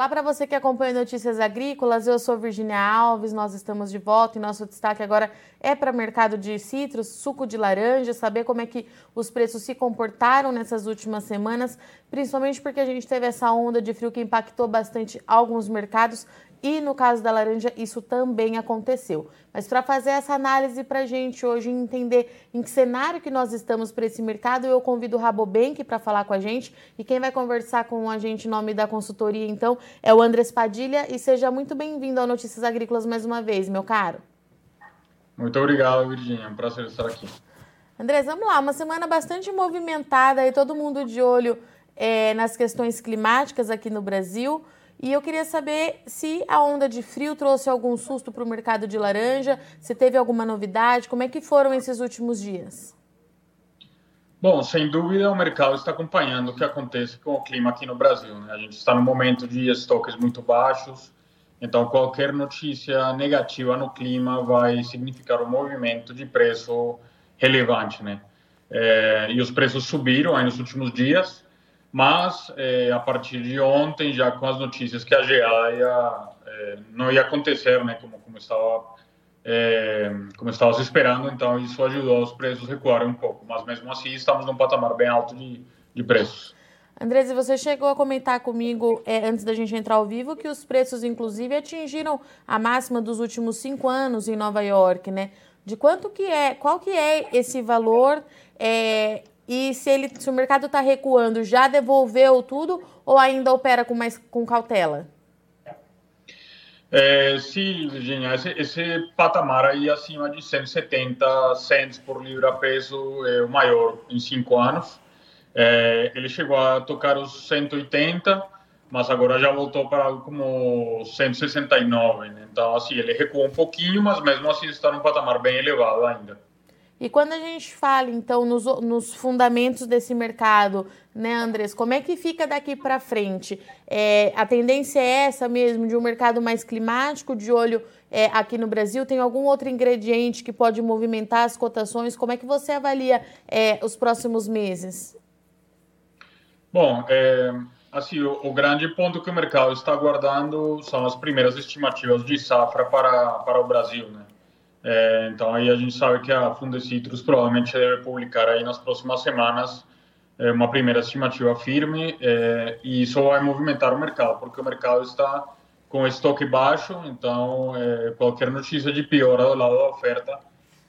Olá para você que acompanha Notícias Agrícolas, eu sou Virginia Alves, nós estamos de volta e nosso destaque agora é para o mercado de citros, suco de laranja, saber como é que os preços se comportaram nessas últimas semanas, principalmente porque a gente teve essa onda de frio que impactou bastante alguns mercados e no caso da laranja, isso também aconteceu. Mas para fazer essa análise para a gente hoje entender em que cenário que nós estamos para esse mercado, eu convido o Rabobank para falar com a gente. E quem vai conversar com a gente em nome da consultoria, então, é o Andrés Padilha. E seja muito bem-vindo ao Notícias Agrícolas mais uma vez, meu caro. Muito obrigado, Virginia. É um prazer estar aqui. Andrés, vamos lá. Uma semana bastante movimentada e todo mundo de olho é, nas questões climáticas aqui no Brasil. E eu queria saber se a onda de frio trouxe algum susto para o mercado de laranja, se teve alguma novidade, como é que foram esses últimos dias? Bom, sem dúvida o mercado está acompanhando o que acontece com o clima aqui no Brasil. Né? A gente está no momento de estoques muito baixos, então qualquer notícia negativa no clima vai significar um movimento de preço relevante, né? É, e os preços subiram aí nos últimos dias, mas é, a partir de ontem, já com as notícias que a GA ia, é, não ia acontecer, né, como, como estava é, como estava se esperando, então isso ajudou os preços a recuarem um pouco, mas mesmo assim estamos num patamar bem alto de, de preços. Andrés, você chegou a comentar comigo é, antes da gente entrar ao vivo que os preços, inclusive, atingiram a máxima dos últimos cinco anos em Nova York, né? De quanto que é, qual que é esse valor é, e se, ele, se o mercado está recuando, já devolveu tudo ou ainda opera com mais com cautela? É, sim, Virginia, esse, esse, patamar aí acima de 170 cents por libra peso é o maior em cinco anos. É, ele chegou a tocar os 180, mas agora já voltou para algo como 169. Né? Então, assim, ele recuou um pouquinho, mas mesmo assim está num patamar bem elevado ainda. E quando a gente fala, então, nos, nos fundamentos desse mercado, né, Andrés, como é que fica daqui para frente? É, a tendência é essa mesmo, de um mercado mais climático, de olho é, aqui no Brasil? Tem algum outro ingrediente que pode movimentar as cotações? Como é que você avalia é, os próximos meses? Bom, é, assim, o, o, grande ponto que o mercado está aguardando são as primeiras estimativas de safra para, para o Brasil, né? É, então aí a gente sabe que a Fundecitrus provavelmente deve publicar aí nas próximas semanas é, uma primeira estimativa firme é, e isso vai movimentar o mercado, porque o mercado está com estoque baixo, então é, qualquer notícia de piora do lado da oferta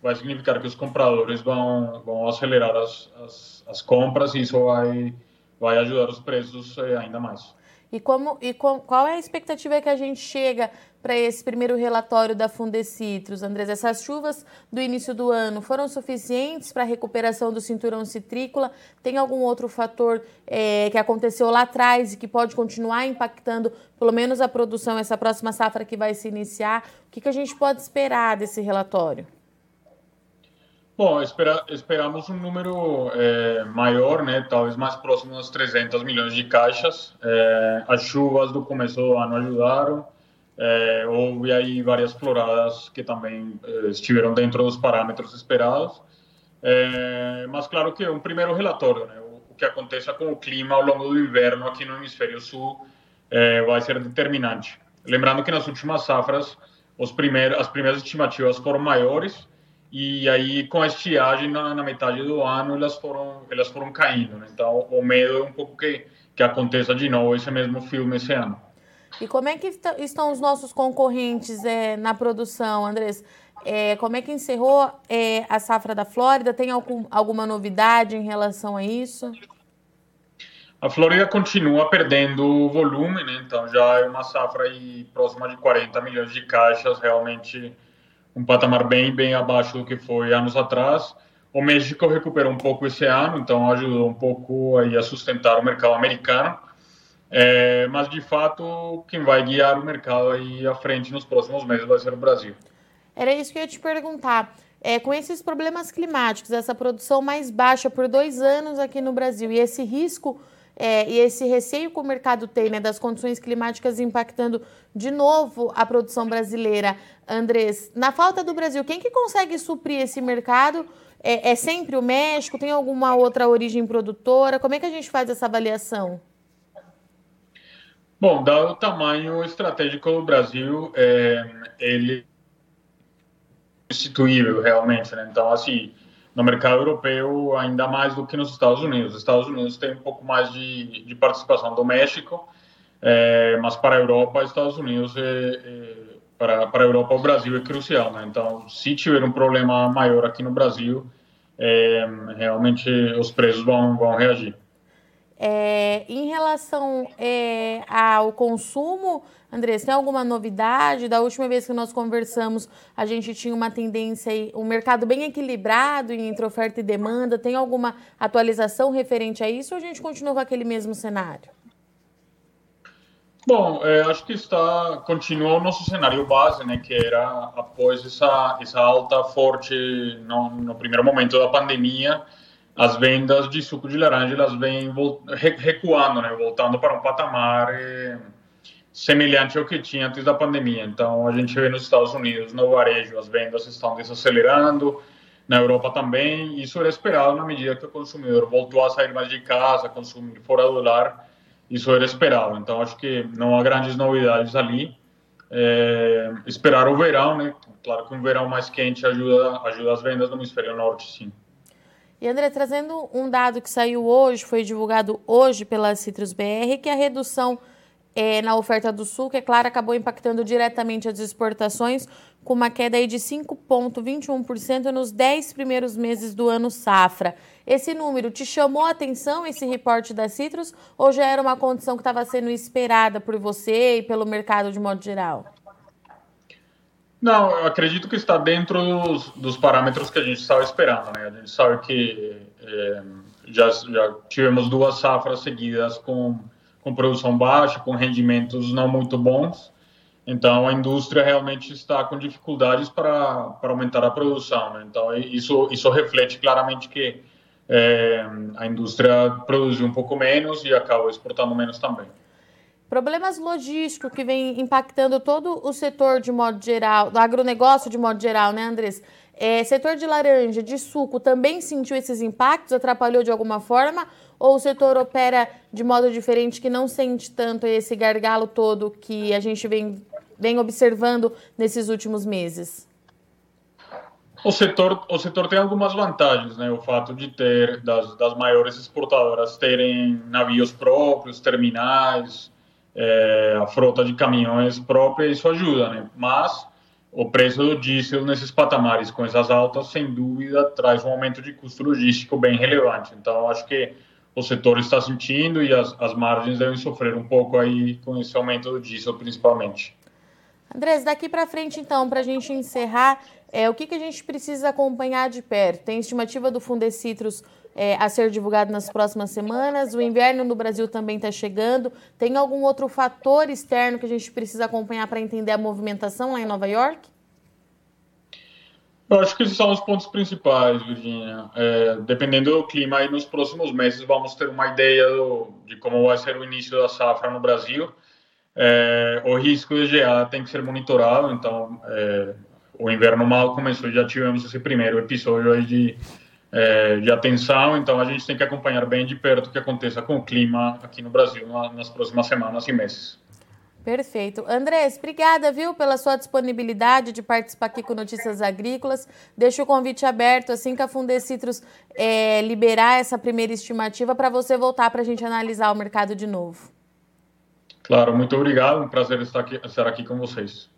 vai significar que os compradores vão, vão acelerar as, as, as compras e isso vai, vai ajudar os preços é, ainda mais. E, como, e com, qual é a expectativa que a gente chega para esse primeiro relatório da Fundecitrus, Andrés? Essas chuvas do início do ano foram suficientes para a recuperação do cinturão citrícola? Tem algum outro fator é, que aconteceu lá atrás e que pode continuar impactando, pelo menos, a produção, essa próxima safra que vai se iniciar? O que, que a gente pode esperar desse relatório? Bom, espera, esperamos um número é, maior, né? Talvez mais próximo dos 300 milhões de caixas. É, as chuvas do começo do ano ajudaram. É, houve aí várias floradas que também é, estiveram dentro dos parâmetros esperados. É, mas claro que um primeiro relatório, né? O, que aconteça com o clima ao longo do inverno aqui no hemisfério sul é, vai ser determinante. Lembrando que nas últimas safras os primeiros, as primeiras estimativas foram maiores e aí com a estiagem na, na, metade do ano elas foram elas foram caindo né? então o medo é um pouco que que aconteça de novo esse mesmo filme esse ano e como é que estão os nossos concorrentes é, na produção Andrés é, como é que encerrou é, a safra da Flórida tem algum, alguma novidade em relação a isso a Flórida continua perdendo volume né? então já é uma safra aí próxima de 40 milhões de caixas realmente um patamar bem, bem abaixo do que foi anos atrás. O México recuperou um pouco esse ano, então ajudou um pouco aí a sustentar o mercado americano. É, mas de fato, quem vai guiar o mercado aí à frente nos próximos meses vai ser o Brasil. Era isso que eu ia te perguntar. É, com esses problemas climáticos, essa produção mais baixa por dois anos aqui no Brasil e esse risco é, e esse receio que o mercado tem né, das condições climáticas impactando de novo a produção brasileira, Andrés, na falta do Brasil, quem que consegue suprir esse mercado? É, é sempre o México? Tem alguma outra origem produtora? Como é que a gente faz essa avaliação? Bom, dado o tamanho estratégico do Brasil, é, ele é substituível realmente, né? Então, assim, no mercado europeu, ainda mais do que nos Estados Unidos. Os Estados Unidos têm um pouco mais de, de participação do México, é, mas para a Europa, Estados Unidos, é, é, para, para a Europa, o Brasil é crucial. Né? Então, se tiver um problema maior aqui no Brasil, é, realmente os preços vão, vão reagir. É, em relação é, ao consumo, Andrés, tem alguma novidade? Da última vez que nós conversamos, a gente tinha uma tendência, um mercado bem equilibrado entre oferta e demanda. Tem alguma atualização referente a isso ou a gente continua com aquele mesmo cenário? Bom, é, acho que está continua o nosso cenário base, né, que era após essa essa alta forte no, no primeiro momento da pandemia, as vendas de suco de laranja elas vêm recuando, né, voltando para um patamar é, semelhante ao que tinha antes da pandemia. Então, a gente vê nos Estados Unidos, no varejo, as vendas estão desacelerando, na Europa também. Isso era esperado na medida que o consumidor voltou a sair mais de casa, consumir fora do lar. Isso era esperado. Então, acho que não há grandes novidades ali. É, esperar o verão, né? Claro que um verão mais quente ajuda, ajuda as vendas no hemisfério norte, sim. E André, trazendo um dado que saiu hoje, foi divulgado hoje pela Citrus BR, que a redução é, na oferta do sul, que é claro, acabou impactando diretamente as exportações, com uma queda aí de 5,21% nos 10 primeiros meses do ano safra. Esse número te chamou a atenção, esse reporte da Citrus, ou já era uma condição que estava sendo esperada por você e pelo mercado de modo geral? Não, eu acredito que está dentro dos, dos parâmetros que a gente estava esperando. Né? A gente sabe que é, já, já tivemos duas safras seguidas com, com produção baixa, com rendimentos não muito bons. Então, a indústria realmente está com dificuldades para, para aumentar a produção. Né? Então, isso, isso reflete claramente que é, a indústria produziu um pouco menos e acaba exportando menos também. Problemas logísticos que vem impactando todo o setor de modo geral, do agronegócio de modo geral, né, Andrés? É, setor de laranja, de suco, também sentiu esses impactos? Atrapalhou de alguma forma? Ou o setor opera de modo diferente que não sente tanto esse gargalo todo que a gente vem, vem observando nesses últimos meses? O setor, o setor tem algumas vantagens, né? O fato de ter das, das maiores exportadoras terem navios próprios, terminais, é, a frota de caminhões própria, isso ajuda, né? Mas o preço do diesel nesses patamares com essas altas, sem dúvida, traz um aumento de custo logístico bem relevante. Então, acho que o setor está sentindo e as, as margens devem sofrer um pouco aí com esse aumento do diesel, principalmente. Andrés, daqui para frente, então, para a gente encerrar, é, o que, que a gente precisa acompanhar de perto? Tem estimativa do Fundecitrus é, a ser divulgado nas próximas semanas. O inverno no Brasil também está chegando. Tem algum outro fator externo que a gente precisa acompanhar para entender a movimentação lá em Nova York? Eu acho que esses são os pontos principais, Virginia. É, dependendo do clima, aí nos próximos meses vamos ter uma ideia do, de como vai ser o início da safra no Brasil. É, o risco de geada tem que ser monitorado, então é, o inverno mal começou já tivemos esse primeiro episódio aí de é, de atenção, então a gente tem que acompanhar bem de perto o que aconteça com o clima aqui no Brasil nas próximas semanas e meses. Perfeito. Andrés, obrigada, viu, pela sua disponibilidade de participar aqui com Notícias Agrícolas. Deixo o convite aberto, assim que a Fundecitrus é, liberar essa primeira estimativa, para você voltar para a gente analisar o mercado de novo. Claro, muito obrigado. Um prazer estar aqui, estar aqui com vocês.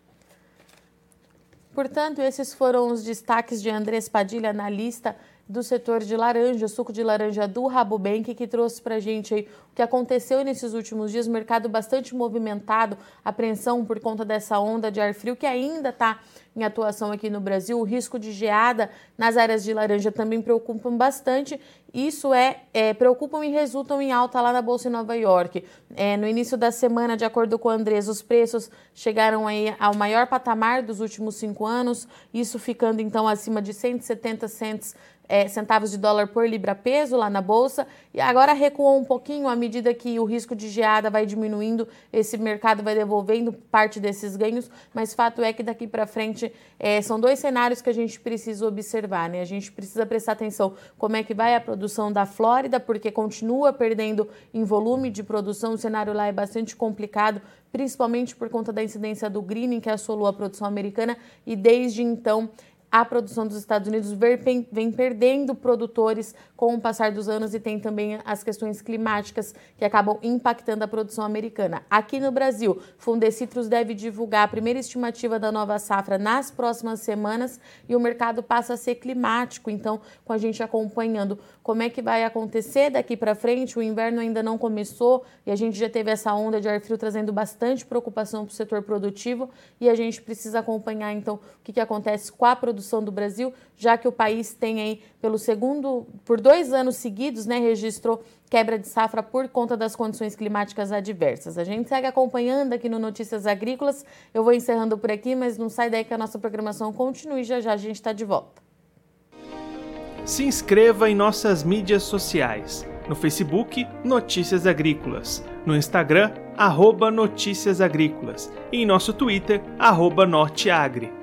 Portanto, esses foram os destaques de Andrés Padilha, analista do setor de laranja, suco de laranja do Rabobank, que trouxe para a gente aí o que aconteceu nesses últimos dias, mercado bastante movimentado, apreensão por conta dessa onda de ar frio que ainda está em atuação aqui no Brasil. O risco de geada nas áreas de laranja também preocupam bastante. Isso é, é preocupam e resultam em alta lá na Bolsa em Nova York. É, no início da semana, de acordo com o Andrés, os preços chegaram aí ao maior patamar dos últimos cinco anos, isso ficando então acima de 170 cents é, centavos de dólar por libra peso lá na bolsa e agora recuou um pouquinho à medida que o risco de geada vai diminuindo, esse mercado vai devolvendo parte desses ganhos, mas fato é que daqui para frente é, são dois cenários que a gente precisa observar, né? A gente precisa prestar atenção como é que vai a produção da Flórida, porque continua perdendo em volume de produção, o cenário lá é bastante complicado, principalmente por conta da incidência do greening que assolou a produção americana e desde então a produção dos Estados Unidos vem perdendo produtores com o passar dos anos e tem também as questões climáticas que acabam impactando a produção americana. Aqui no Brasil, Fundecitrus deve divulgar a primeira estimativa da nova safra nas próximas semanas e o mercado passa a ser climático, então com a gente acompanhando como é que vai acontecer daqui para frente, o inverno ainda não começou e a gente já teve essa onda de ar frio trazendo bastante preocupação para o setor produtivo e a gente precisa acompanhar então o que, que acontece com a produção produção do Brasil, já que o país tem aí, pelo segundo, por dois anos seguidos, né, registrou quebra de safra por conta das condições climáticas adversas. A gente segue acompanhando aqui no Notícias Agrícolas. Eu vou encerrando por aqui, mas não sai daí que a nossa programação continue. Já já a gente está de volta. Se inscreva em nossas mídias sociais. No Facebook, Notícias Agrícolas. No Instagram, arroba Notícias Agrícolas. E em nosso Twitter, arroba Norteagri.